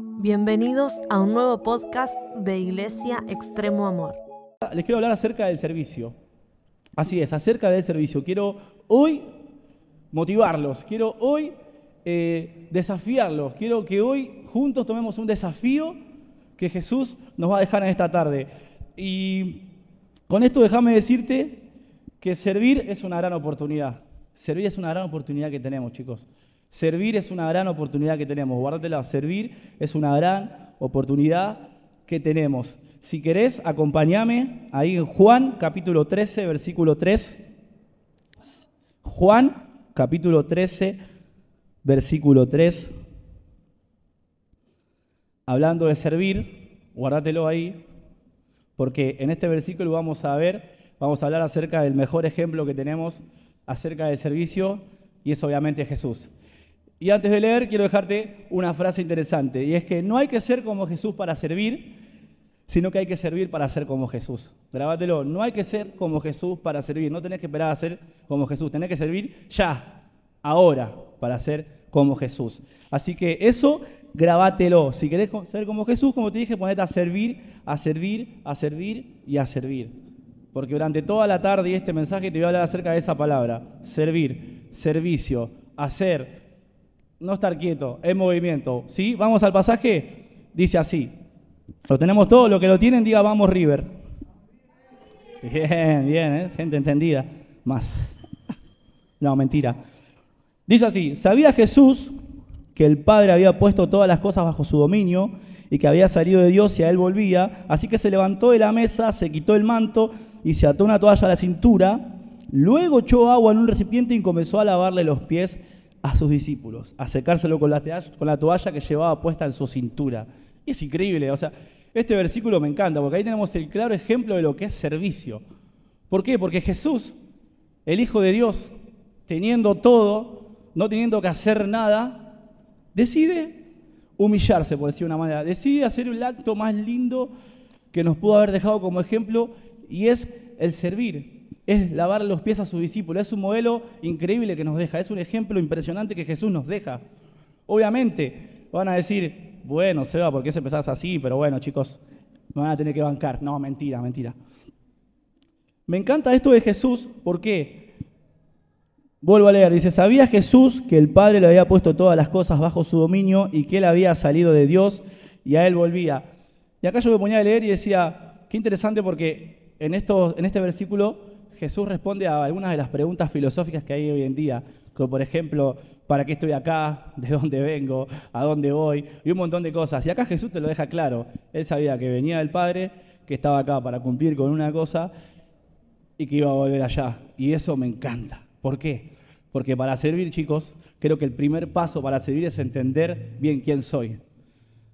Bienvenidos a un nuevo podcast de Iglesia Extremo Amor. Les quiero hablar acerca del servicio. Así es, acerca del servicio. Quiero hoy motivarlos, quiero hoy eh, desafiarlos, quiero que hoy juntos tomemos un desafío que Jesús nos va a dejar en esta tarde. Y con esto déjame decirte que servir es una gran oportunidad. Servir es una gran oportunidad que tenemos, chicos. Servir es una gran oportunidad que tenemos. Guárdatela. Servir es una gran oportunidad que tenemos. Si querés, acompáñame ahí en Juan capítulo 13, versículo 3. Juan capítulo 13, versículo 3. Hablando de servir, guárdatelo ahí, porque en este versículo vamos a ver, vamos a hablar acerca del mejor ejemplo que tenemos acerca del servicio, y es obviamente Jesús. Y antes de leer, quiero dejarte una frase interesante, y es que no hay que ser como Jesús para servir, sino que hay que servir para ser como Jesús. Grábatelo, no hay que ser como Jesús para servir, no tenés que esperar a ser como Jesús, tenés que servir ya, ahora, para ser como Jesús. Así que eso, grábatelo. Si querés ser como Jesús, como te dije, ponete a servir, a servir, a servir y a servir. Porque durante toda la tarde y este mensaje te voy a hablar acerca de esa palabra, servir, servicio, hacer, no estar quieto, en movimiento. ¿Sí? Vamos al pasaje. Dice así. Lo tenemos todo, lo que lo tienen, diga vamos River. Bien, bien, ¿eh? gente entendida. Más. No, mentira. Dice así, ¿sabía Jesús que el Padre había puesto todas las cosas bajo su dominio y que había salido de Dios y a él volvía? Así que se levantó de la mesa, se quitó el manto y se ató una toalla a la cintura. Luego echó agua en un recipiente y comenzó a lavarle los pies a sus discípulos, a secárselo con la, con la toalla que llevaba puesta en su cintura. Y es increíble, o sea, este versículo me encanta, porque ahí tenemos el claro ejemplo de lo que es servicio. ¿Por qué? Porque Jesús, el Hijo de Dios, teniendo todo, no teniendo que hacer nada, decide humillarse, por decir una manera, decide hacer el acto más lindo que nos pudo haber dejado como ejemplo, y es el servir es lavar los pies a sus discípulos. Es un modelo increíble que nos deja, es un ejemplo impresionante que Jesús nos deja. Obviamente, van a decir, bueno, Seba, ¿por qué se empezás así? Pero bueno, chicos, me van a tener que bancar. No, mentira, mentira. Me encanta esto de Jesús, ¿por qué? Vuelvo a leer, dice, ¿sabía Jesús que el Padre le había puesto todas las cosas bajo su dominio y que él había salido de Dios y a él volvía? Y acá yo me ponía a leer y decía, qué interesante porque en, esto, en este versículo Jesús responde a algunas de las preguntas filosóficas que hay hoy en día, como por ejemplo, ¿para qué estoy acá? ¿De dónde vengo? ¿A dónde voy? Y un montón de cosas. Y acá Jesús te lo deja claro. Él sabía que venía del Padre, que estaba acá para cumplir con una cosa y que iba a volver allá. Y eso me encanta. ¿Por qué? Porque para servir, chicos, creo que el primer paso para servir es entender bien quién soy,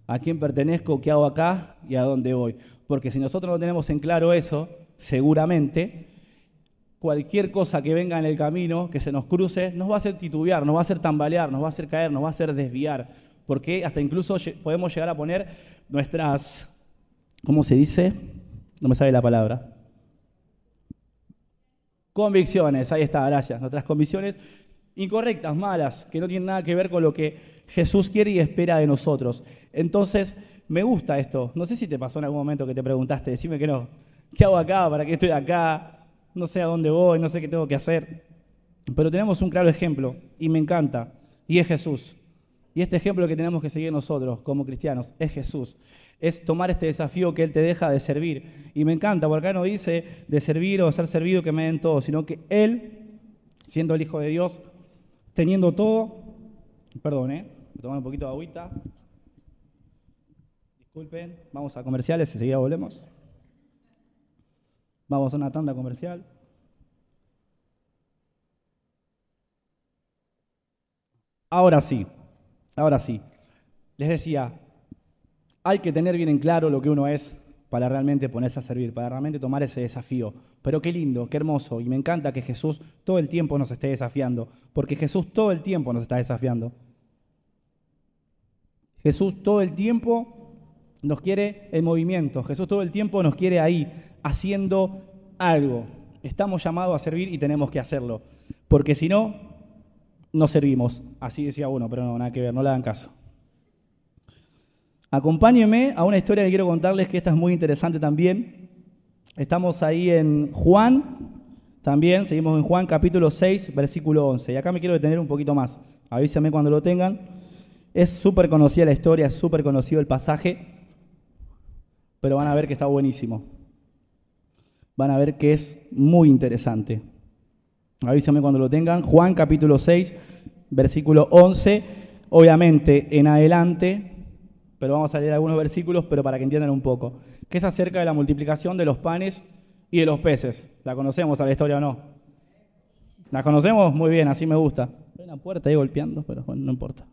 a quién pertenezco, qué hago acá y a dónde voy. Porque si nosotros no tenemos en claro eso, seguramente cualquier cosa que venga en el camino, que se nos cruce, nos va a hacer titubear, nos va a hacer tambalear, nos va a hacer caer, nos va a hacer desviar. Porque hasta incluso podemos llegar a poner nuestras, ¿cómo se dice? No me sabe la palabra. Convicciones, ahí está, gracias. Nuestras convicciones incorrectas, malas, que no tienen nada que ver con lo que Jesús quiere y espera de nosotros. Entonces, me gusta esto. No sé si te pasó en algún momento que te preguntaste, decime que no. ¿Qué hago acá? ¿Para qué estoy acá? No sé a dónde voy, no sé qué tengo que hacer. Pero tenemos un claro ejemplo y me encanta, y es Jesús. Y este ejemplo que tenemos que seguir nosotros como cristianos es Jesús. Es tomar este desafío que Él te deja de servir. Y me encanta, porque acá no dice de servir o ser servido que me den todo, sino que Él, siendo el Hijo de Dios, teniendo todo, perdón, ¿eh? tomar un poquito de agüita. Disculpen, vamos a comerciales, enseguida volvemos. Vamos a una tanda comercial. Ahora sí, ahora sí. Les decía, hay que tener bien en claro lo que uno es para realmente ponerse a servir, para realmente tomar ese desafío. Pero qué lindo, qué hermoso. Y me encanta que Jesús todo el tiempo nos esté desafiando, porque Jesús todo el tiempo nos está desafiando. Jesús todo el tiempo nos quiere en movimiento. Jesús todo el tiempo nos quiere ahí, haciendo algo. Estamos llamados a servir y tenemos que hacerlo. Porque si no, no servimos. Así decía uno, pero no, nada que ver, no le dan caso. Acompáñenme a una historia que quiero contarles, que esta es muy interesante también. Estamos ahí en Juan, también, seguimos en Juan capítulo 6, versículo 11. Y acá me quiero detener un poquito más. Avísenme cuando lo tengan. Es súper conocida la historia, es súper conocido el pasaje, pero van a ver que está buenísimo. Van a ver que es muy interesante. Avísenme cuando lo tengan. Juan capítulo 6, versículo 11. Obviamente, en adelante, pero vamos a leer algunos versículos, pero para que entiendan un poco. Que es acerca de la multiplicación de los panes y de los peces. ¿La conocemos a la historia o no? ¿La conocemos? Muy bien, así me gusta. Hay una puerta ahí golpeando, pero bueno, no importa.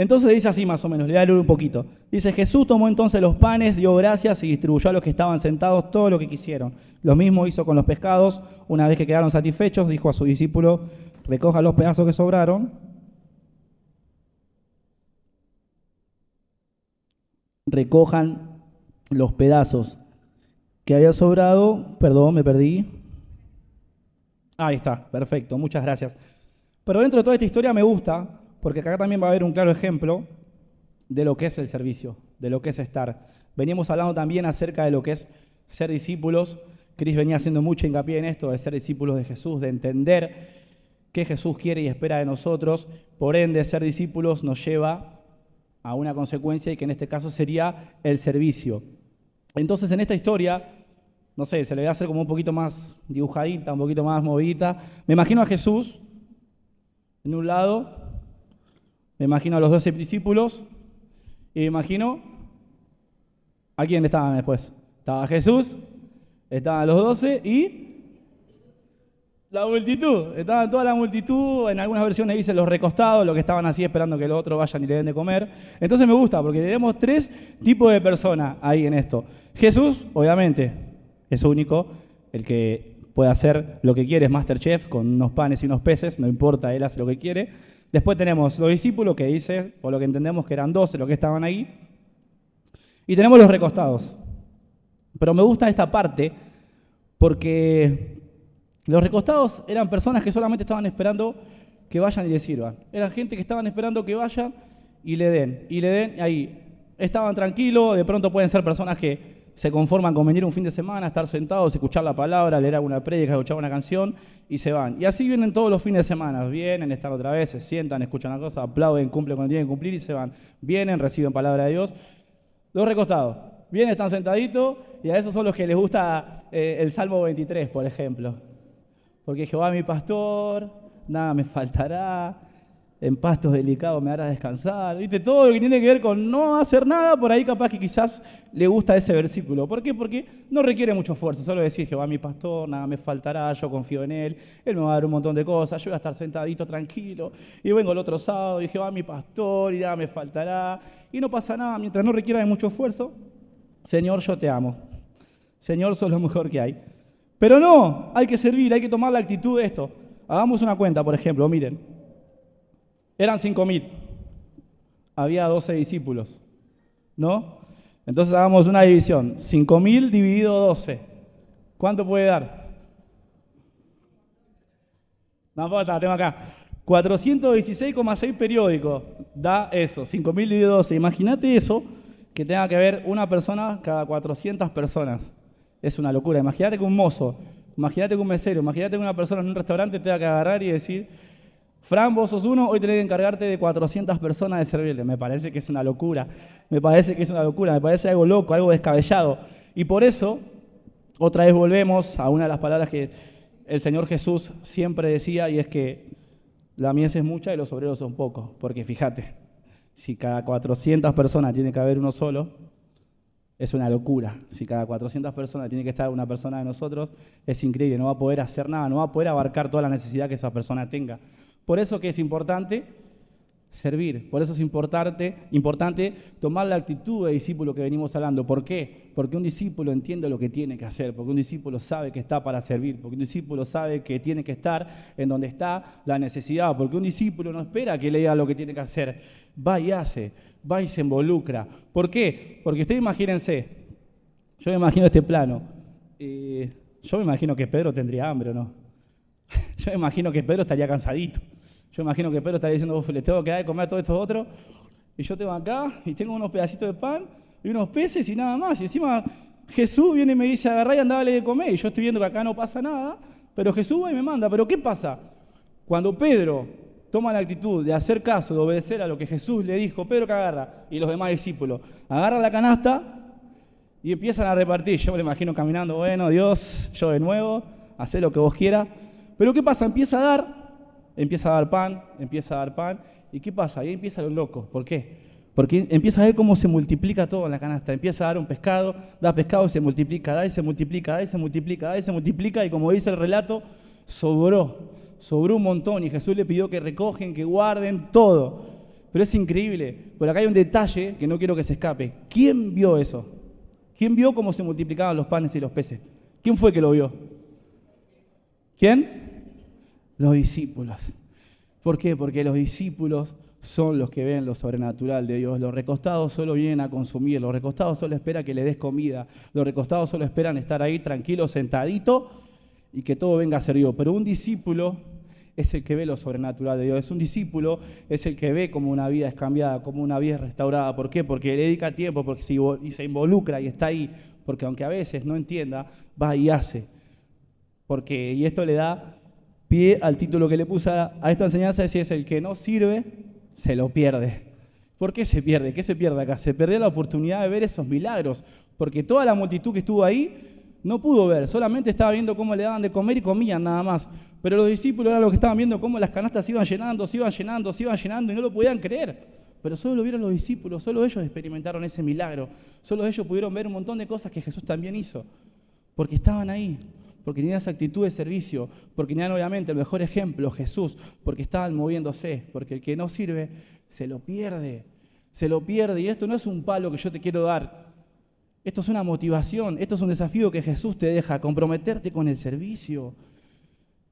Entonces dice así más o menos, le voy a leer un poquito. Dice, Jesús tomó entonces los panes, dio gracias y distribuyó a los que estaban sentados todo lo que quisieron. Lo mismo hizo con los pescados. Una vez que quedaron satisfechos, dijo a su discípulo, recoja los pedazos que sobraron. Recojan los pedazos que había sobrado. Perdón, me perdí. Ahí está, perfecto, muchas gracias. Pero dentro de toda esta historia me gusta porque acá también va a haber un claro ejemplo de lo que es el servicio, de lo que es estar. Veníamos hablando también acerca de lo que es ser discípulos. Cris venía haciendo mucho hincapié en esto, de ser discípulos de Jesús, de entender qué Jesús quiere y espera de nosotros. Por ende, ser discípulos nos lleva a una consecuencia y que en este caso sería el servicio. Entonces, en esta historia, no sé, se le va a hacer como un poquito más dibujadita, un poquito más movidita. Me imagino a Jesús en un lado me imagino a los doce discípulos y me imagino a quién estaban después. Estaba Jesús, estaban los doce y la multitud. Estaba toda la multitud, en algunas versiones dicen los recostados, los que estaban así esperando que los otros vayan y le den de comer. Entonces me gusta porque tenemos tres tipos de personas ahí en esto. Jesús, obviamente, es único, el que puede hacer lo que quiere, es Masterchef, con unos panes y unos peces, no importa, él hace lo que quiere. Después tenemos los discípulos, que dice, o lo que entendemos que eran 12 los que estaban ahí. Y tenemos los recostados. Pero me gusta esta parte porque los recostados eran personas que solamente estaban esperando que vayan y le sirvan. Eran gente que estaban esperando que vayan y le den. Y le den ahí. Estaban tranquilos, de pronto pueden ser personas que se conforman con venir un fin de semana, estar sentados, escuchar la palabra, leer alguna prédica, escuchar una canción y se van. Y así vienen todos los fines de semana. Vienen, están otra vez, se sientan, escuchan una cosa, aplauden, cumplen cuando tienen que cumplir y se van. Vienen, reciben palabra de Dios. Los recostados. Vienen, están sentaditos y a esos son los que les gusta eh, el Salmo 23, por ejemplo. Porque Jehová mi pastor, nada me faltará en pastos delicados me hará descansar. ¿Viste? Todo lo que tiene que ver con no hacer nada, por ahí capaz que quizás le gusta ese versículo. ¿Por qué? Porque no requiere mucho esfuerzo. Solo decir, Jehová mi pastor, nada me faltará, yo confío en Él, Él me va a dar un montón de cosas, yo voy a estar sentadito tranquilo. Y vengo el otro sábado y Jehová mi pastor, y nada me faltará. Y no pasa nada, mientras no requiera de mucho esfuerzo, Señor, yo te amo. Señor, sos lo mejor que hay. Pero no, hay que servir, hay que tomar la actitud de esto. Hagamos una cuenta, por ejemplo, miren. Eran cinco mil. Había 12 discípulos. ¿No? Entonces hagamos una división. Cinco mil dividido 12. ¿Cuánto puede dar? No importa, tengo acá. 416,6 periódicos da eso, 5.000 dividido 12. Imagínate eso, que tenga que ver una persona cada 400 personas. Es una locura. Imagínate que un mozo, imagínate que un mesero, imagínate que una persona en un restaurante tenga que agarrar y decir, Fran, vos sos uno, hoy tenés que encargarte de 400 personas de servirle. Me parece que es una locura, me parece que es una locura, me parece algo loco, algo descabellado. Y por eso, otra vez volvemos a una de las palabras que el Señor Jesús siempre decía, y es que la mies es mucha y los obreros son pocos. Porque fíjate, si cada 400 personas tiene que haber uno solo, es una locura. Si cada 400 personas tiene que estar una persona de nosotros, es increíble, no va a poder hacer nada, no va a poder abarcar toda la necesidad que esa persona tenga. Por eso que es importante servir, por eso es importante, importante tomar la actitud de discípulo que venimos hablando. ¿Por qué? Porque un discípulo entiende lo que tiene que hacer, porque un discípulo sabe que está para servir, porque un discípulo sabe que tiene que estar en donde está la necesidad, porque un discípulo no espera que le diga lo que tiene que hacer, va y hace, va y se involucra. ¿Por qué? Porque ustedes imagínense, yo me imagino este plano, eh, yo me imagino que Pedro tendría hambre, ¿o no? Yo imagino que Pedro estaría cansadito. Yo imagino que Pedro estaría diciendo, le tengo que dar de comer a todos estos otros. Y yo tengo acá y tengo unos pedacitos de pan y unos peces y nada más. Y encima Jesús viene y me dice, agarrá y andá de comer. Y yo estoy viendo que acá no pasa nada, pero Jesús va y me manda. Pero ¿qué pasa? Cuando Pedro toma la actitud de hacer caso, de obedecer a lo que Jesús le dijo, Pedro que agarra, y los demás discípulos, agarra la canasta y empiezan a repartir. Yo me lo imagino caminando, bueno, Dios, yo de nuevo, haz lo que vos quieras. Pero ¿qué pasa? Empieza a dar, empieza a dar pan, empieza a dar pan. ¿Y qué pasa? Ahí empieza lo loco. ¿Por qué? Porque empieza a ver cómo se multiplica todo en la canasta. Empieza a dar un pescado, da pescado se multiplica, da y se multiplica, da y se multiplica, da y se multiplica. Y como dice el relato, sobró, sobró un montón. Y Jesús le pidió que recogen, que guarden todo. Pero es increíble. Por acá hay un detalle que no quiero que se escape. ¿Quién vio eso? ¿Quién vio cómo se multiplicaban los panes y los peces? ¿Quién fue que lo vio? ¿Quién? Los discípulos. ¿Por qué? Porque los discípulos son los que ven lo sobrenatural de Dios. Los recostados solo vienen a consumir, los recostados solo esperan que les des comida, los recostados solo esperan estar ahí tranquilo, sentadito y que todo venga a ser Dios. Pero un discípulo es el que ve lo sobrenatural de Dios. Es un discípulo, es el que ve como una vida es cambiada, como una vida es restaurada. ¿Por qué? Porque le dedica tiempo, porque se involucra y está ahí. Porque aunque a veces no entienda, va y hace. Porque, y esto le da pie al título que le puse a esta enseñanza, es, es el que no sirve, se lo pierde. ¿Por qué se pierde? ¿Qué se pierde acá? Se perdió la oportunidad de ver esos milagros, porque toda la multitud que estuvo ahí no pudo ver, solamente estaba viendo cómo le daban de comer y comían nada más. Pero los discípulos eran los que estaban viendo cómo las canastas se iban llenando, se iban llenando, se iban llenando y no lo podían creer. Pero solo lo vieron los discípulos, solo ellos experimentaron ese milagro, solo ellos pudieron ver un montón de cosas que Jesús también hizo, porque estaban ahí, porque tenían esa actitud de servicio, porque tenían obviamente el mejor ejemplo, Jesús, porque estaban moviéndose, porque el que no sirve se lo pierde, se lo pierde. Y esto no es un palo que yo te quiero dar, esto es una motivación, esto es un desafío que Jesús te deja, comprometerte con el servicio.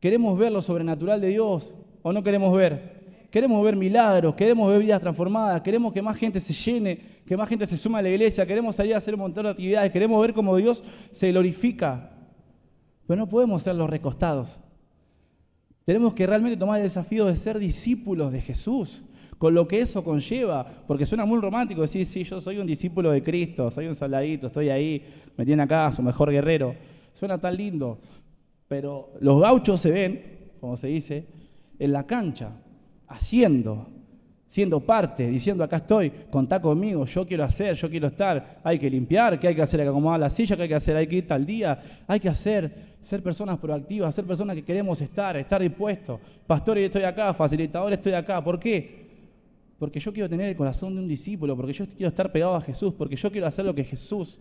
¿Queremos ver lo sobrenatural de Dios o no queremos ver? Queremos ver milagros, queremos ver vidas transformadas, queremos que más gente se llene, que más gente se suma a la iglesia, queremos salir a hacer un montón de actividades, queremos ver cómo Dios se glorifica. Pero no podemos ser los recostados. Tenemos que realmente tomar el desafío de ser discípulos de Jesús con lo que eso conlleva, porque suena muy romántico decir, sí, yo soy un discípulo de Cristo, soy un soldadito, estoy ahí, me tiene acá, su mejor guerrero. Suena tan lindo, pero los gauchos se ven, como se dice, en la cancha, haciendo, siendo parte, diciendo acá estoy, contá conmigo, yo quiero hacer, yo quiero estar, hay que limpiar, ¿qué hay que hacer? Hay que acomodar la silla, ¿qué hay que hacer? Hay que ir tal día, hay que hacer, ser personas proactivas, ser personas que queremos estar, estar dispuestos. Pastor, estoy acá, facilitador, estoy acá. ¿Por qué? porque yo quiero tener el corazón de un discípulo, porque yo quiero estar pegado a Jesús, porque yo quiero hacer lo que Jesús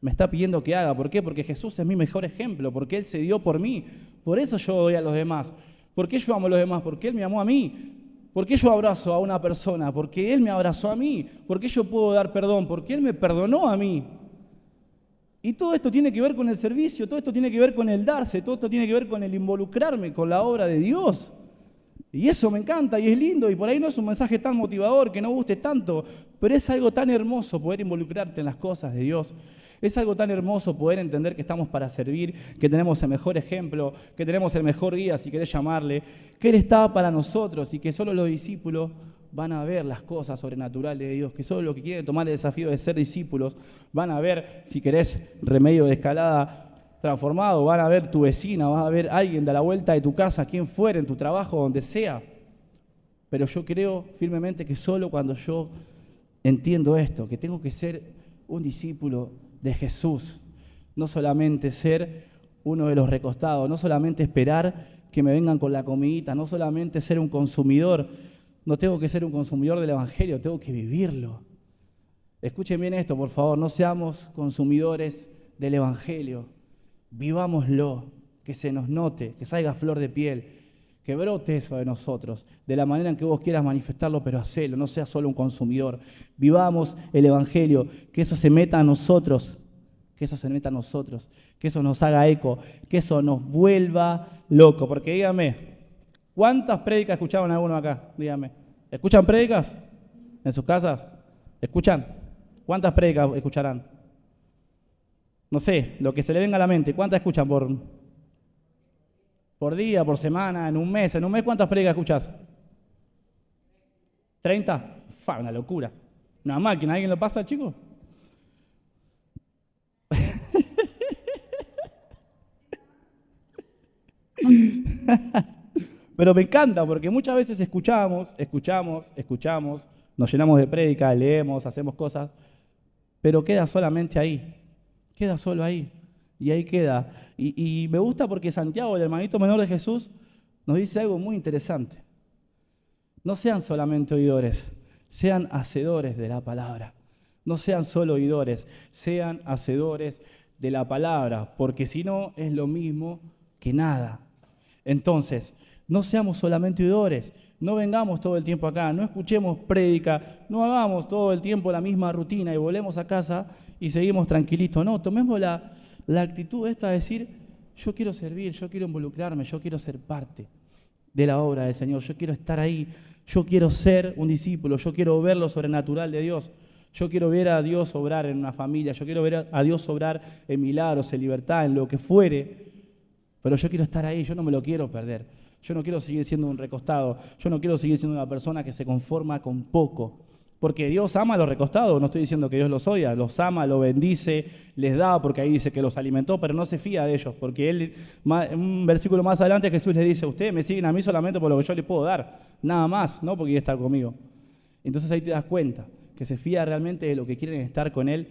me está pidiendo que haga. ¿Por qué? Porque Jesús es mi mejor ejemplo, porque Él se dio por mí. Por eso yo doy a los demás. ¿Por qué yo amo a los demás? Porque Él me amó a mí. ¿Por qué yo abrazo a una persona? Porque Él me abrazó a mí. ¿Por qué yo puedo dar perdón? Porque Él me perdonó a mí. Y todo esto tiene que ver con el servicio, todo esto tiene que ver con el darse, todo esto tiene que ver con el involucrarme con la obra de Dios. Y eso me encanta y es lindo y por ahí no es un mensaje tan motivador que no guste tanto, pero es algo tan hermoso poder involucrarte en las cosas de Dios. Es algo tan hermoso poder entender que estamos para servir, que tenemos el mejor ejemplo, que tenemos el mejor guía, si querés llamarle, que Él está para nosotros y que solo los discípulos van a ver las cosas sobrenaturales de Dios, que solo los que quieren tomar el desafío de ser discípulos van a ver, si querés, remedio de escalada, transformado, van a ver tu vecina, vas a ver alguien de la vuelta de tu casa, quien fuera, en tu trabajo, donde sea. Pero yo creo firmemente que solo cuando yo entiendo esto, que tengo que ser un discípulo de Jesús, no solamente ser uno de los recostados, no solamente esperar que me vengan con la comidita, no solamente ser un consumidor, no tengo que ser un consumidor del Evangelio, tengo que vivirlo. Escuchen bien esto, por favor, no seamos consumidores del Evangelio, vivámoslo, que se nos note, que salga flor de piel, que brote eso de nosotros, de la manera en que vos quieras manifestarlo, pero hacelo, no seas solo un consumidor. Vivamos el Evangelio, que eso se meta a nosotros, que eso se meta a nosotros, que eso nos haga eco, que eso nos vuelva loco. Porque dígame, ¿cuántas prédicas escuchaban alguno acá? Dígame, ¿escuchan prédicas en sus casas? ¿Escuchan? ¿Cuántas prédicas escucharán? no sé, lo que se le venga a la mente, ¿cuántas escuchan por, por día, por semana, en un mes? ¿En un mes cuántas predicas escuchas? ¿30? Fa, una locura. Una máquina, ¿alguien lo pasa, chicos? Pero me encanta porque muchas veces escuchamos, escuchamos, escuchamos, nos llenamos de prédica, leemos, hacemos cosas, pero queda solamente ahí, queda solo ahí, y ahí queda. Y, me gusta porque Santiago, el hermanito menor de Jesús, nos dice algo muy interesante. No sean solamente oidores, sean hacedores de la palabra. No sean solo oidores, sean hacedores de la palabra, porque si no es lo mismo que nada. Entonces, no seamos solamente oidores, no vengamos todo el tiempo acá, no escuchemos prédica, no hagamos todo el tiempo la misma rutina y volvemos a casa y seguimos tranquilitos. No, tomemos la, la actitud esta de decir, yo quiero servir, yo quiero involucrarme, yo quiero ser parte de la obra del Señor, yo quiero estar ahí, yo quiero ser un discípulo, yo quiero ver lo sobrenatural de Dios. Yo quiero ver a Dios obrar en una familia, yo quiero ver a Dios obrar en milagros, en libertad, en lo que fuere, pero yo quiero estar ahí, yo no me lo quiero perder. Yo no quiero seguir siendo un recostado. Yo no quiero seguir siendo una persona que se conforma con poco. Porque Dios ama a los recostados. No estoy diciendo que Dios los odia. Los ama, los bendice, les da, porque ahí dice que los alimentó, pero no se fía de ellos. Porque él, un versículo más adelante Jesús les dice, ustedes me siguen a mí solamente por lo que yo les puedo dar. Nada más, no porque estar conmigo. Entonces ahí te das cuenta que se fía realmente de lo que quieren estar con Él,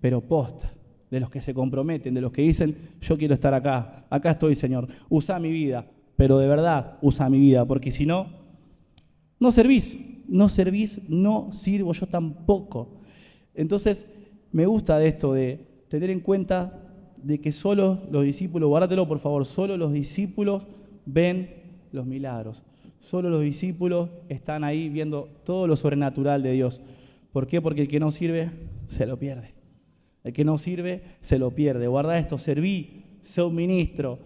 pero posta de los que se comprometen, de los que dicen, yo quiero estar acá, acá estoy, Señor, usa mi vida, pero de verdad usa mi vida, porque si no, no servís, no servís, no sirvo yo tampoco. Entonces, me gusta de esto, de tener en cuenta de que solo los discípulos, guárdatelo por favor, solo los discípulos ven los milagros. Solo los discípulos están ahí viendo todo lo sobrenatural de Dios. ¿Por qué? Porque el que no sirve se lo pierde. El que no sirve se lo pierde. Guarda esto, serví, sé un ministro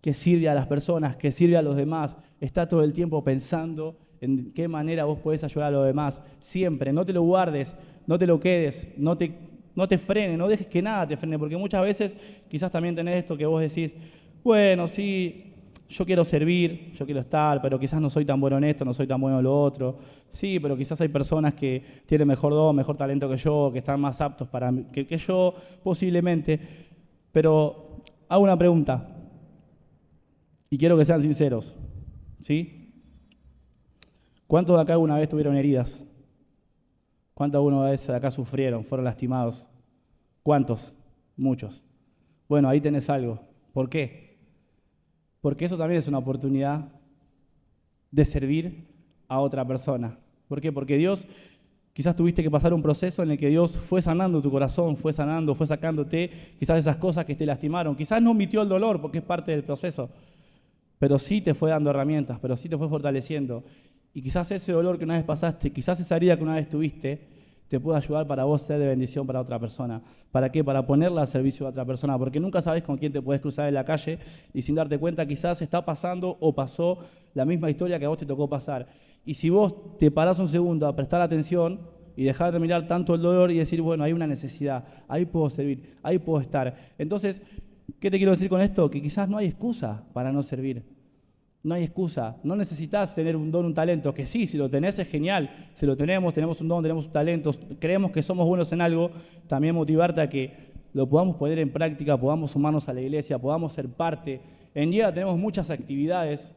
que sirve a las personas, que sirve a los demás. Está todo el tiempo pensando en qué manera vos podés ayudar a los demás. Siempre, no te lo guardes, no te lo quedes, no te, no te frene, no dejes que nada te frene, porque muchas veces quizás también tenés esto que vos decís, bueno, sí, yo quiero servir, yo quiero estar, pero quizás no soy tan bueno en esto, no soy tan bueno en lo otro. Sí, pero quizás hay personas que tienen mejor don, mejor talento que yo, que están más aptos para que, que yo, posiblemente. Pero hago una pregunta y quiero que sean sinceros. ¿Sí? ¿Cuántos de acá alguna vez tuvieron heridas? ¿Cuántos alguna vez de acá sufrieron, fueron lastimados? ¿Cuántos? Muchos. Bueno, ahí tenés algo. ¿Por qué? Porque eso también es una oportunidad de servir a otra persona. ¿Por qué? Porque Dios, quizás tuviste que pasar un proceso en el que Dios fue sanando tu corazón, fue sanando, fue sacándote quizás esas cosas que te lastimaron. Quizás no omitió el dolor porque es parte del proceso, pero sí te fue dando herramientas, pero sí te fue fortaleciendo. Y quizás ese dolor que una vez pasaste, quizás esa herida que una vez tuviste, te puede ayudar para vos ser de bendición para otra persona. ¿Para qué? Para ponerla al servicio de otra persona, porque nunca sabes con quién te puedes cruzar en la calle y sin darte cuenta quizás está pasando o pasó la misma historia que a vos te tocó pasar. Y si vos te parás un segundo a prestar atención y dejar de mirar tanto el dolor y decir, bueno, hay una necesidad, ahí puedo servir, ahí puedo estar. Entonces, ¿qué te quiero decir con esto? Que quizás no hay excusa para no servir. No hay excusa. No necesitas tener un don, un talento. Que sí, si lo tenés es genial. Si lo tenemos, tenemos un don, tenemos un talento, creemos que somos buenos en algo, también motivarte a que lo podamos poner en práctica, podamos sumarnos a la iglesia, podamos ser parte. En día tenemos muchas actividades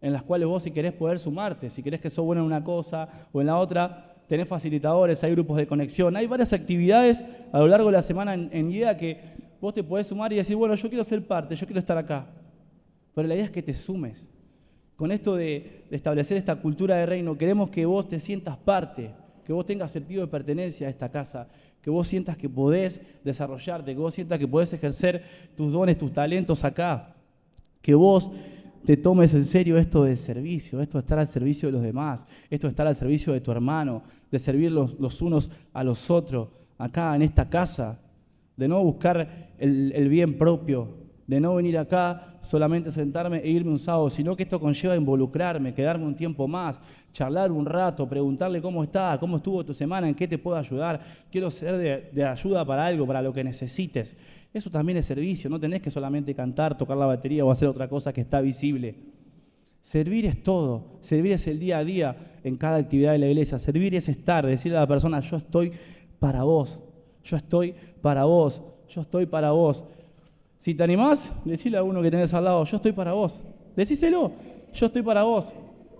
en las cuales vos si querés poder sumarte, si querés que sos bueno en una cosa o en la otra, tenés facilitadores, hay grupos de conexión, hay varias actividades a lo largo de la semana en, en que vos te podés sumar y decir, bueno, yo quiero ser parte, yo quiero estar acá. Pero la idea es que te sumes. Con esto de, establecer esta cultura de reino, queremos que vos te sientas parte, que vos tengas sentido de pertenencia a esta casa, que vos sientas que podés desarrollarte, que vos sientas que podés ejercer tus dones, tus talentos acá, que vos te tomes en serio esto del servicio, esto de estar al servicio de los demás, esto de estar al servicio de tu hermano, de servir los, unos a los otros, acá en esta casa, de no buscar el bien propio, de no venir acá solamente sentarme e irme un sábado, sino que esto conlleva involucrarme, quedarme un tiempo más, charlar un rato, preguntarle cómo está, cómo estuvo tu semana, en qué te puedo ayudar, quiero ser de, ayuda para algo, para lo que necesites. Eso también es servicio, no tenés que solamente cantar, tocar la batería o hacer otra cosa que está visible. Servir es todo. Servir es el día a día en cada actividad de la iglesia. Servir es estar, decirle a la persona, yo estoy para vos. Yo estoy para vos. Yo estoy para vos. Si te animás, decirle a uno que tenés al lado, yo estoy para vos. Decíselo, yo estoy para vos.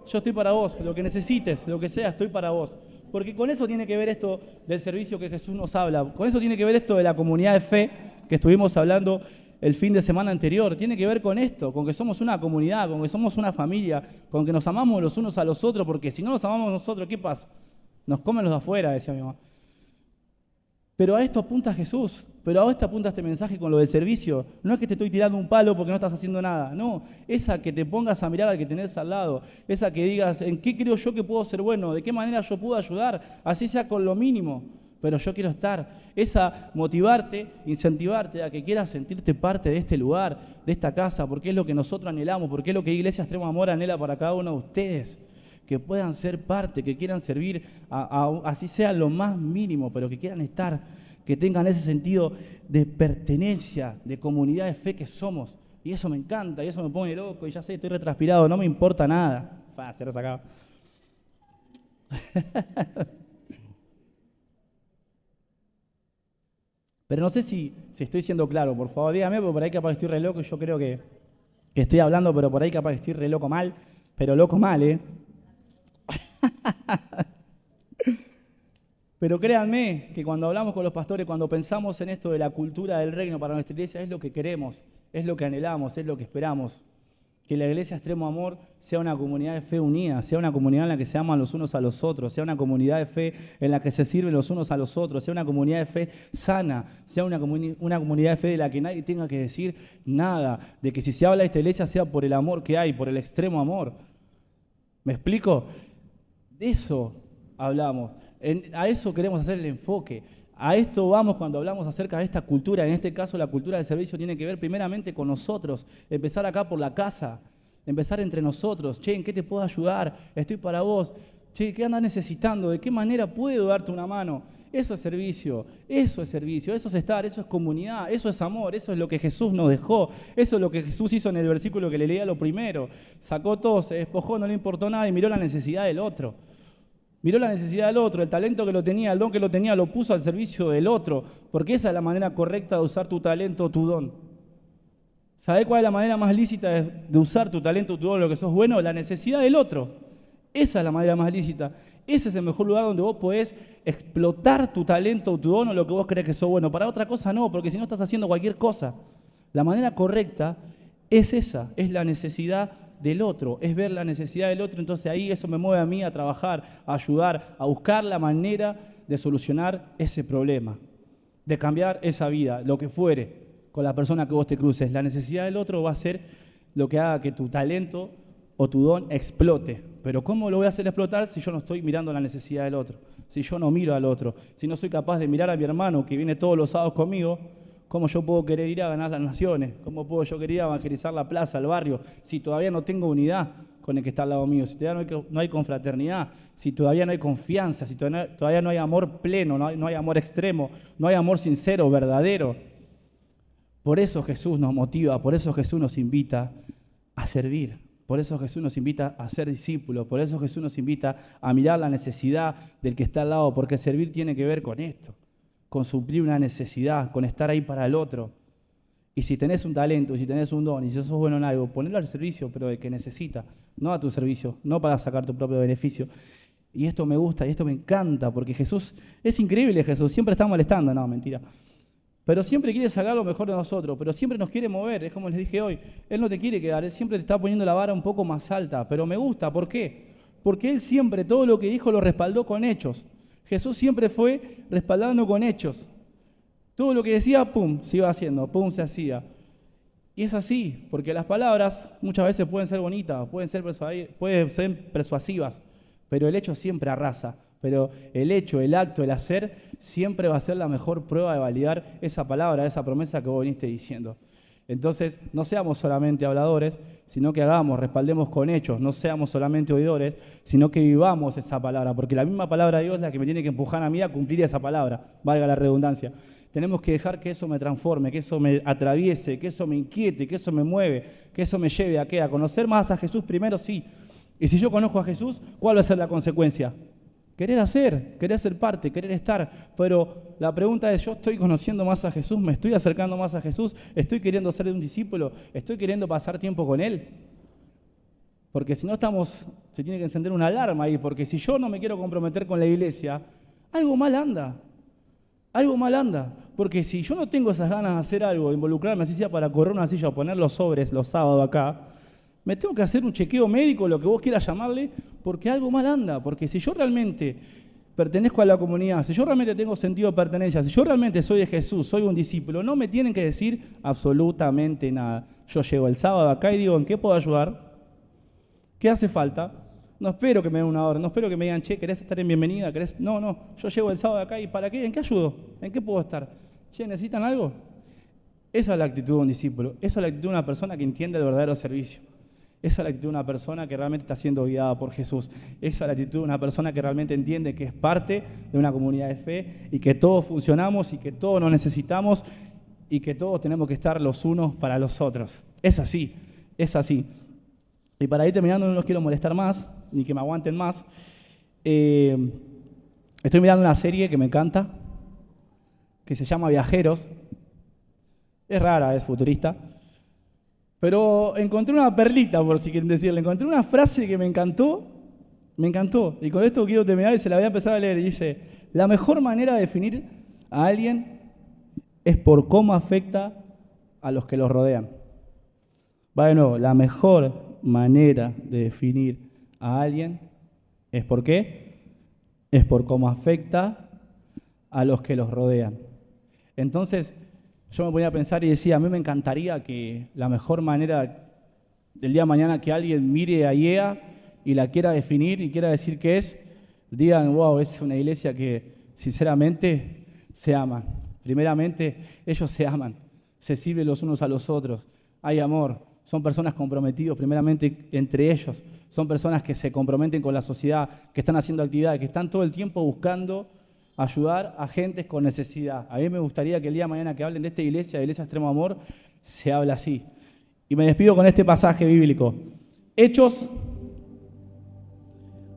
Yo estoy para vos. Lo que necesites, lo que sea, estoy para vos. Porque con eso tiene que ver esto del servicio que Jesús nos habla. Con eso tiene que ver esto de la comunidad de fe que estuvimos hablando el fin de semana anterior. Tiene que ver con esto, con que somos una comunidad, con que somos una familia, con que nos amamos los unos a los otros, porque si no nos amamos nosotros, ¿qué pasa? Nos comen los de afuera, decía mi mamá. Pero a esto apunta Jesús, pero a esto apunta este mensaje con lo del servicio. No es que te estoy tirando un palo porque no estás haciendo nada, no, esa que te pongas a mirar al que tenés al lado, esa que digas, ¿en qué creo yo que puedo ser bueno? ¿De qué manera yo puedo ayudar? Así sea con lo mínimo pero yo quiero estar. Esa motivarte, incentivarte a que quieras sentirte parte de este lugar, de esta casa, porque es lo que nosotros anhelamos, porque es lo que Iglesia Extremo Amor anhela para cada uno de ustedes. Que puedan ser parte, que quieran servir, así sea lo más mínimo, pero que quieran estar, que tengan ese sentido de pertenencia, de comunidad de fe que somos. Y eso me encanta, y eso me pone loco, y ya sé, estoy retranspirado, no me importa nada. Fácil, acá. Pero no sé si, si estoy siendo claro, por favor, dígame, porque por ahí capaz estoy re loco yo creo que, que estoy hablando, pero por ahí capaz estoy re loco mal, pero loco mal, ¿eh? Pero créanme que cuando hablamos con los pastores, cuando pensamos en esto de la cultura del reino para nuestra iglesia, es lo que queremos, es lo que anhelamos, es lo que esperamos que la iglesia Extremo Amor sea una comunidad de fe unida, sea una comunidad en la que se aman los unos a los otros, sea una comunidad de fe en la que se sirven los unos a los otros, sea una comunidad de fe sana, sea una, una comunidad de fe de la que nadie tenga que decir nada, de que si se habla de esta iglesia sea por el amor que hay, por el extremo amor. ¿Me explico? De eso hablamos, a eso queremos hacer el enfoque. A esto vamos cuando hablamos acerca de esta cultura. En este caso, la cultura del servicio tiene que ver primeramente con nosotros. Empezar acá por la casa. Empezar entre nosotros. Che, ¿en qué te puedo ayudar? Estoy para vos. Che, ¿qué andas necesitando? ¿De qué manera puedo darte una mano? Eso es servicio, eso es servicio, eso es estar, eso es comunidad, eso es amor, eso es lo que Jesús nos dejó, eso es lo que Jesús hizo en el versículo que le leía lo primero. Sacó todo, se despojó, no le importó nada y miró la necesidad del otro. Miró la necesidad del otro, el talento que lo tenía, el don que lo tenía, lo puso al servicio del otro, porque esa es la manera correcta de usar tu talento tu don. ¿Sabes cuál es la manera más lícita de, usar tu talento tu don, lo que sos bueno? La necesidad del otro. Esa es la manera más lícita. Ese es el mejor lugar donde vos podés explotar tu talento tu don o lo que vos crees que sos bueno. Para otra cosa no, porque si no estás haciendo cualquier cosa. La manera correcta es esa, es la necesidad del otro, es ver la necesidad del otro, entonces ahí eso me mueve a mí a trabajar, a ayudar, a buscar la manera de solucionar ese problema, de cambiar esa vida, lo que fuere, con la persona que vos te cruces. La necesidad del otro va a ser lo que haga que tu talento o tu don explote. Pero ¿cómo lo voy a hacer explotar si yo no estoy mirando la necesidad del otro? Si yo no miro al otro, si no soy capaz de mirar a mi hermano que viene todos los sábados conmigo ¿Cómo yo puedo querer ir a ganar las naciones? ¿Cómo puedo yo querer ir a evangelizar la plaza, el barrio, si todavía no tengo unidad con el que está al lado mío, si todavía no hay, confraternidad, si todavía no hay confianza, si todavía no hay amor pleno, no hay, no hay amor extremo, no hay amor sincero, verdadero? Por eso Jesús nos motiva, por eso Jesús nos invita a servir. Por eso Jesús nos invita a ser discípulos, por eso Jesús nos invita a mirar la necesidad del que está al lado, porque servir tiene que ver con esto con suplir una necesidad, con estar ahí para el otro. Y si tenés un talento, y si tenés un don, y si sos bueno en algo, ponelo al servicio, pero de que necesita, no a tu servicio, no para sacar tu propio beneficio. Y esto me gusta, y esto me encanta, porque Jesús, es increíble Jesús, siempre está molestando, no, mentira. Pero siempre quiere sacar lo mejor de nosotros, pero siempre nos quiere mover, es como les dije hoy, Él no te quiere quedar, Él siempre te está poniendo la vara un poco más alta, pero me gusta, ¿por qué? Porque Él siempre todo lo que dijo lo respaldó con hechos. Jesús siempre fue respaldando con hechos. Todo lo que decía, pum, se iba haciendo, pum, se hacía. Y es así, porque las palabras muchas veces pueden ser bonitas, pueden ser, persuasivas, pero el hecho siempre arrasa. Pero el hecho, el acto, el hacer, siempre va a ser la mejor prueba de validar esa palabra, esa promesa que vos viniste diciendo. Entonces, no seamos solamente habladores, sino que hagamos, respaldemos con hechos, no seamos solamente oidores, sino que vivamos esa palabra, porque la misma palabra de Dios es la que me tiene que empujar a mí a cumplir esa palabra, valga la redundancia. Tenemos que dejar que eso me transforme, que eso me atraviese, que eso me inquiete, que eso me mueve, que eso me lleve a qué? A conocer más a Jesús primero, sí. Y si yo conozco a Jesús, ¿cuál va a ser la consecuencia? Querer hacer, querer ser parte, querer estar. Pero la pregunta es, ¿yo estoy conociendo más a Jesús? ¿Me estoy acercando más a Jesús? ¿Estoy queriendo ser un discípulo? ¿Estoy queriendo pasar tiempo con Él? Porque si no estamos, se tiene que encender una alarma ahí, porque si yo no me quiero comprometer con la iglesia, algo mal anda. Algo mal anda. Porque si yo no tengo esas ganas de hacer algo, involucrarme así sea para correr una silla o poner los sobres los sábados acá, me tengo que hacer un chequeo médico, lo que vos quieras llamarle, porque algo mal anda. Porque si yo realmente pertenezco a la comunidad, si yo realmente tengo sentido de pertenencia, si yo realmente soy de Jesús, soy un discípulo, no me tienen que decir absolutamente nada. Yo llego el sábado acá y digo, ¿en qué puedo ayudar? ¿Qué hace falta? No espero que me den una hora, no espero que me digan, che, ¿querés estar en bienvenida? ¿Querés? No, no, yo llego el sábado acá y ¿para qué? ¿En qué ayudo? ¿En qué puedo estar? Che, ¿necesitan algo? Esa es la actitud de un discípulo, esa es la actitud de una persona que entiende el verdadero servicio. Esa es la actitud de una persona que realmente está siendo guiada por Jesús. Esa es la actitud de una persona que realmente entiende que es parte de una comunidad de fe y que todos funcionamos y que todos nos necesitamos y que todos tenemos que estar los unos para los otros. Es así, es así. Y para ir terminando, no los quiero molestar más, ni que me aguanten más. Eh, estoy mirando una serie que me encanta, que se llama Viajeros. Es rara, es futurista. Pero encontré una perlita, por si quieren decirle. Encontré una frase que me encantó. Me encantó. Y con esto quiero terminar y se la voy a empezar a leer. Y dice, la mejor manera de definir a alguien es por cómo afecta a los que los rodean. Va de nuevo, la mejor manera de definir a alguien es por qué? Es por cómo afecta a los que los rodean. Entonces, yo me ponía a pensar y decía, a mí me encantaría que la mejor manera del día de mañana que alguien mire a IEA y la quiera definir y quiera decir qué es, digan, wow, es una iglesia que sinceramente se aman. Primeramente, ellos se aman, se sirven los unos a los otros, hay amor, son personas comprometidos primeramente entre ellos, son personas que se comprometen con la sociedad, que están haciendo actividades, que están todo el tiempo buscando ayudar a gentes con necesidad. A mí me gustaría que el día de mañana que hablen de esta iglesia, de Iglesia Extremo Amor, se hable así. Y me despido con este pasaje bíblico. Hechos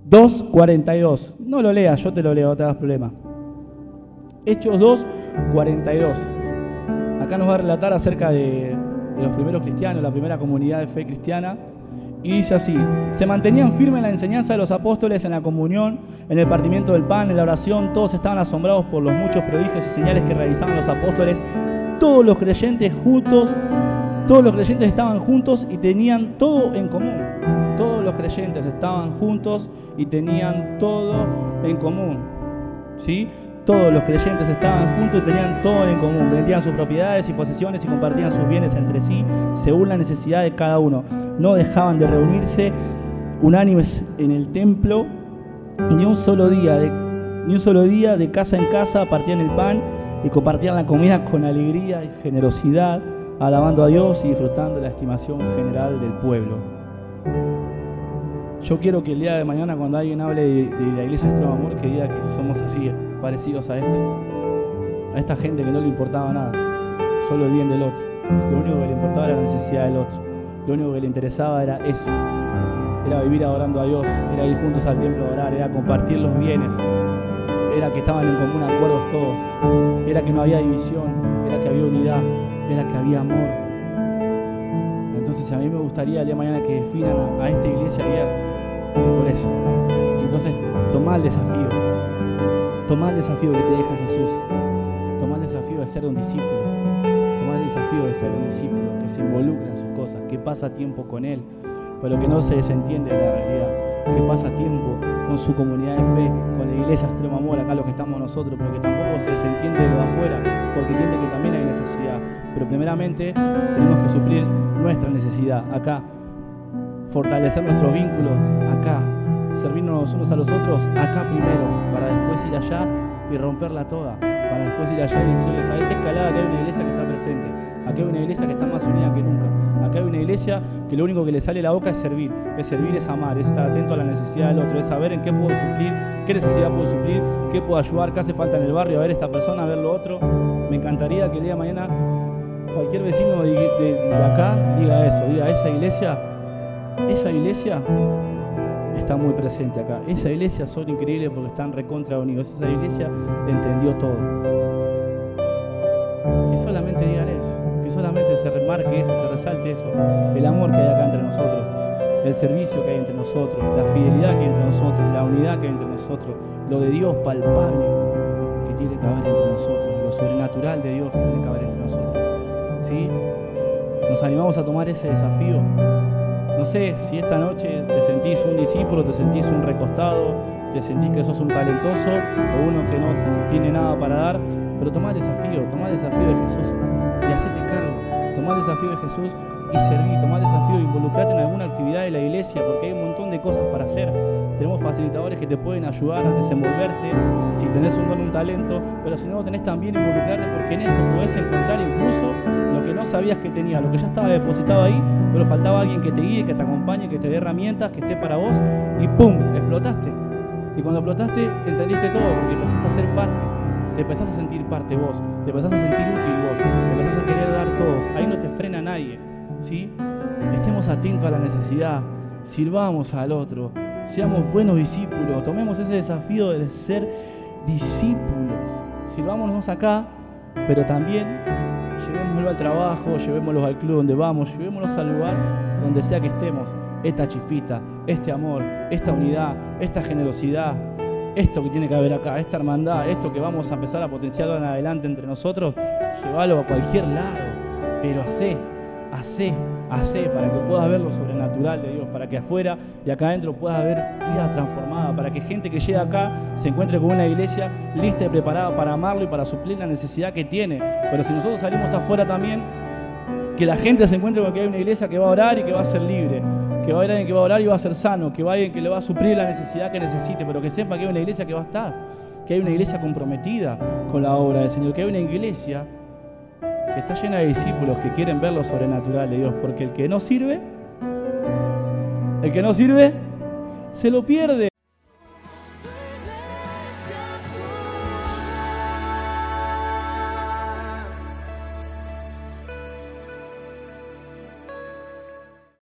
2.42. No lo leas, yo te lo leo, no te das problema. Hechos 2.42. Acá nos va a relatar acerca de los primeros cristianos, la primera comunidad de fe cristiana y dice así, se mantenían firmes en la enseñanza de los apóstoles, en la comunión, en el partimiento del pan, en la oración, todos estaban asombrados por los muchos prodigios y señales que realizaban los apóstoles, todos los creyentes juntos, todos los creyentes estaban juntos y tenían todo en común. Todos los creyentes estaban juntos y tenían todo en común. ¿Sí? Todos los creyentes estaban juntos y tenían todo en común. Vendían sus propiedades y posesiones y compartían sus bienes entre sí según la necesidad de cada uno. No dejaban de reunirse unánimes en el templo ni un solo día de, ni un solo día de casa en casa partían el pan y compartían la comida con alegría y generosidad, alabando a Dios y disfrutando la estimación general del pueblo. Yo quiero que el día de mañana cuando alguien hable de, de la iglesia Extremo Amor, que diga que somos así parecidos a esto. A esta gente que no le importaba nada, solo el bien del otro. Lo único que le importaba era la necesidad del otro. Lo único que le interesaba era eso. Era vivir adorando a Dios, era ir juntos al templo a orar, era compartir los bienes, era que estaban en común acuerdos todos, era que no había división, era que había unidad, era que había amor. Entonces a mí me gustaría el día de mañana que definan a, esta iglesia es por eso. Entonces toma el desafío, Toma el desafío que te deja Jesús. Toma el desafío de ser un discípulo. Toma el desafío de ser un discípulo que se involucra en sus cosas, que pasa tiempo con Él, pero que no se desentiende de la realidad, que pasa tiempo con su comunidad de fe, con la iglesia extremo amor, acá los que estamos nosotros, pero que tampoco se desentiende de lo de afuera, porque entiende que también hay necesidad. Pero primeramente tenemos que suplir nuestra necesidad acá, fortalecer nuestros vínculos acá, servirnos unos a los otros acá primero, para después ir allá y romperla toda. para después ir allá y decirle, ¿sabes qué escalada? Acá hay una iglesia que está presente, acá hay una iglesia que está más unida que nunca, acá hay una iglesia que lo único que le sale a la boca es servir, es servir, es amar, es estar atento a la necesidad del otro, es saber en qué puedo suplir, qué necesidad puedo suplir, qué puedo ayudar, qué hace falta en el barrio, a ver esta persona, a ver lo otro. Me encantaría que el día de mañana cualquier vecino de, acá diga eso, diga, esa iglesia, esa iglesia está muy presente acá. Esa iglesia son increíbles porque están recontra unidos. Esa iglesia entendió todo. Que solamente digan eso, que solamente se remarque eso, se resalte eso. El amor que hay acá entre nosotros, el servicio que hay entre nosotros, la fidelidad que hay entre nosotros, la unidad que hay entre nosotros, lo de Dios palpable que tiene que haber entre nosotros, lo sobrenatural de Dios que tiene que haber entre nosotros. Nos animamos a tomar ese desafío no sé si esta noche te sentís un discípulo, te sentís un recostado, te sentís que sos un talentoso o uno que no tiene nada para dar, pero toma el desafío, toma el desafío de Jesús y hacete cargo. Toma el desafío de Jesús y serví, toma el desafío de involucrarte en alguna actividad de la iglesia, porque hay un montón de cosas para hacer. Tenemos facilitadores que te pueden ayudar a desenvolverte, si tenés un don, un talento, pero si no tenés también involucrarte, porque en eso podés encontrar incluso que no sabías que tenía, lo que ya estaba depositado ahí, pero faltaba alguien que te guíe, que te acompañe, que te dé herramientas, que esté para vos, y ¡pum! explotaste. Y cuando explotaste, entendiste todo, porque empezaste a ser parte. Te empezás a sentir parte vos, te empezás a sentir útil vos, te empezás a querer dar todos. Ahí no te frena nadie. ¿sí? Estemos atentos a la necesidad, sirvamos al otro, seamos buenos discípulos, tomemos ese desafío de ser discípulos. Sirvámonos acá, pero también llevémoslo al trabajo, llevémoslo al club donde vamos, llevémoslo al lugar donde sea que estemos. Esta chispita, este amor, esta unidad, esta generosidad, esto que tiene que haber acá, esta hermandad, esto que vamos a empezar a potenciar en adelante entre nosotros, llévalo a cualquier lado, pero hacé, hacé, hacé para que puedas ver lo sobrenatural de Dios, para que afuera y acá adentro puedas ver vida transformada, para que gente que llega acá se encuentre con una iglesia lista y preparada para amarlo y para suplir la necesidad que tiene. Pero si nosotros salimos afuera también, que la gente se encuentre con que hay una iglesia que va a orar y que va a ser libre, que va a haber alguien que va a orar y va a ser sano, que va a alguien que le va a suplir la necesidad que necesite, pero que sepa que hay una iglesia que va a estar, que hay una iglesia comprometida con la obra del Señor, que hay una iglesia que está llena de discípulos que quieren ver lo sobrenatural de Dios, porque el que no sirve, el que no sirve, se lo pierde.